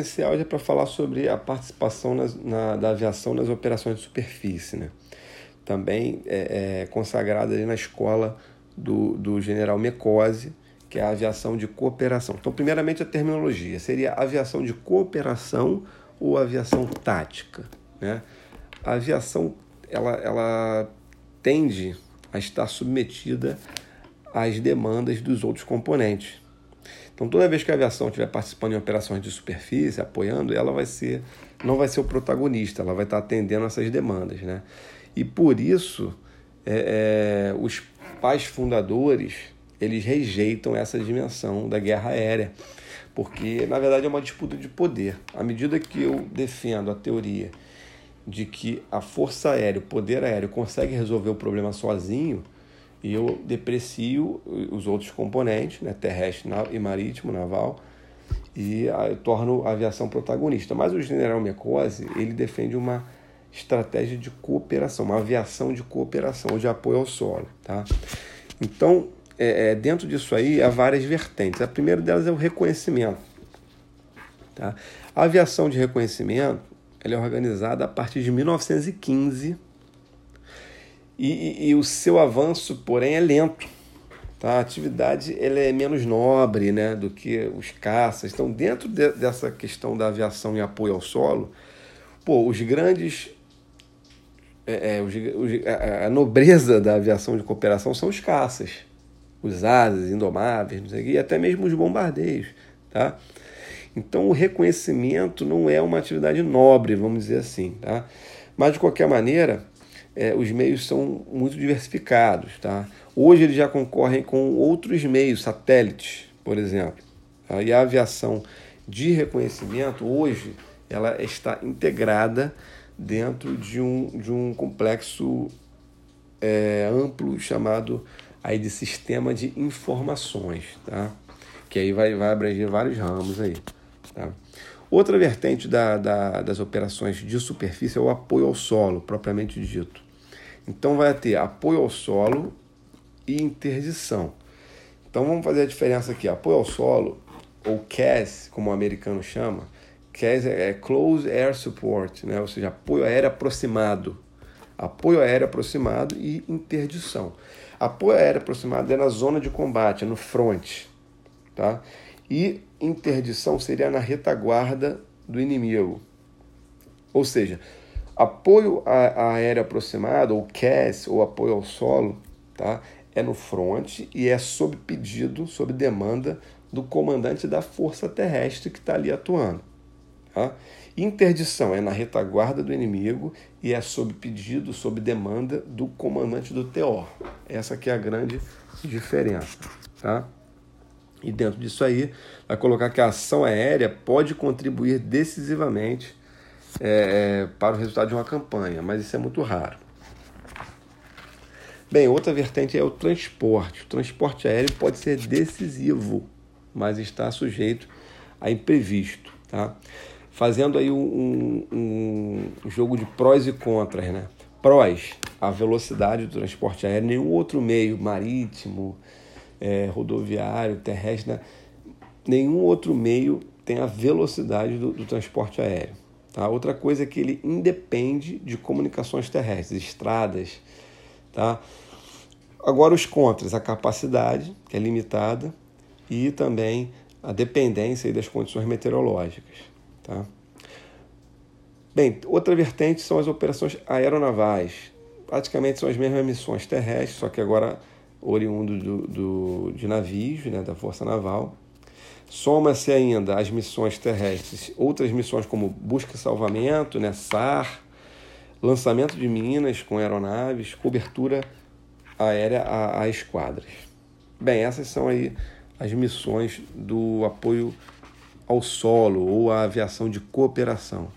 esse áudio é para falar sobre a participação nas, na, da aviação nas operações de superfície, né? Também é, é consagrada na escola do, do general Mecose, que é a aviação de cooperação. Então, primeiramente, a terminologia seria aviação de cooperação ou aviação tática, né? A aviação ela, ela tende a estar submetida às demandas dos outros componentes. Então, toda vez que a aviação estiver participando em operações de superfície, apoiando, ela vai ser, não vai ser o protagonista, ela vai estar atendendo essas demandas. Né? E por isso, é, é, os pais fundadores eles rejeitam essa dimensão da guerra aérea, porque na verdade é uma disputa de poder. À medida que eu defendo a teoria de que a força aérea, o poder aéreo consegue resolver o problema sozinho, e eu deprecio os outros componentes, né, terrestre e marítimo, naval, e eu torno a aviação protagonista. Mas o general Mecose, ele defende uma estratégia de cooperação, uma aviação de cooperação, de apoio ao solo. Tá? Então, é, é, dentro disso aí, há várias vertentes. A primeira delas é o reconhecimento. Tá? A aviação de reconhecimento ela é organizada a partir de 1915 e, e, e, o seu avanço, porém, é lento. Tá? A atividade ela é menos nobre né, do que os caças. Então, dentro de, dessa questão da aviação em apoio ao solo, pô, os grandes. É, é, os, os, a, a, nobreza da aviação de cooperação são os caças, os asas, indomáveis, não sei, e até mesmo os bombardeios. Tá? Então, o reconhecimento não é uma atividade nobre, vamos dizer assim. Tá? Mas, de qualquer maneira, é, os meios são muito diversificados. Tá? Hoje eles já concorrem com outros meios, satélites, por exemplo. Tá? E a aviação de reconhecimento, hoje, ela está integrada dentro de um, de um complexo é, amplo chamado aí de sistema de informações, tá? que aí vai, vai abranger vários ramos aí. Tá? Outra vertente da, da, das operações de superfície é o apoio ao solo, propriamente dito. Então vai ter apoio ao solo e interdição. Então vamos fazer a diferença aqui. Apoio ao solo, ou CAS, como o americano chama, CAS é Close Air Support, né? ou seja, apoio aéreo aproximado. Apoio aéreo aproximado e interdição. Apoio aéreo aproximado é na zona de combate, é no front. Tá? E interdição seria na retaguarda do inimigo. Ou seja, apoio aéreo aproximado, ou CAS, ou apoio ao solo, tá? é no front e é sob pedido, sob demanda do comandante da força terrestre que está ali atuando. Tá? Interdição é na retaguarda do inimigo e é sob pedido, sob demanda do comandante do TO. Essa que é a grande diferença. Tá? E dentro disso aí, vai colocar que a ação aérea pode contribuir decisivamente é, é, para o resultado de uma campanha, mas isso é muito raro. Bem, outra vertente é o transporte. O transporte aéreo pode ser decisivo, mas está sujeito a imprevisto. Tá? Fazendo aí um, um, um jogo de prós e contras. Né? Prós, a velocidade do transporte aéreo, nenhum outro meio marítimo, é, rodoviário, terrestre, né? nenhum outro meio tem a velocidade do, do transporte aéreo. Tá? Outra coisa é que ele independe de comunicações terrestres, estradas. Tá? Agora, os contras, a capacidade, que é limitada, e também a dependência das condições meteorológicas. Tá? Bem, outra vertente são as operações aeronavais. Praticamente são as mesmas missões terrestres, só que agora oriundo do, do, de navios, né, da Força Naval. Soma-se ainda as missões terrestres, outras missões como busca e salvamento, né, SAR, lançamento de minas com aeronaves, cobertura aérea a, a esquadras. Bem, essas são aí as missões do apoio ao solo ou à aviação de cooperação.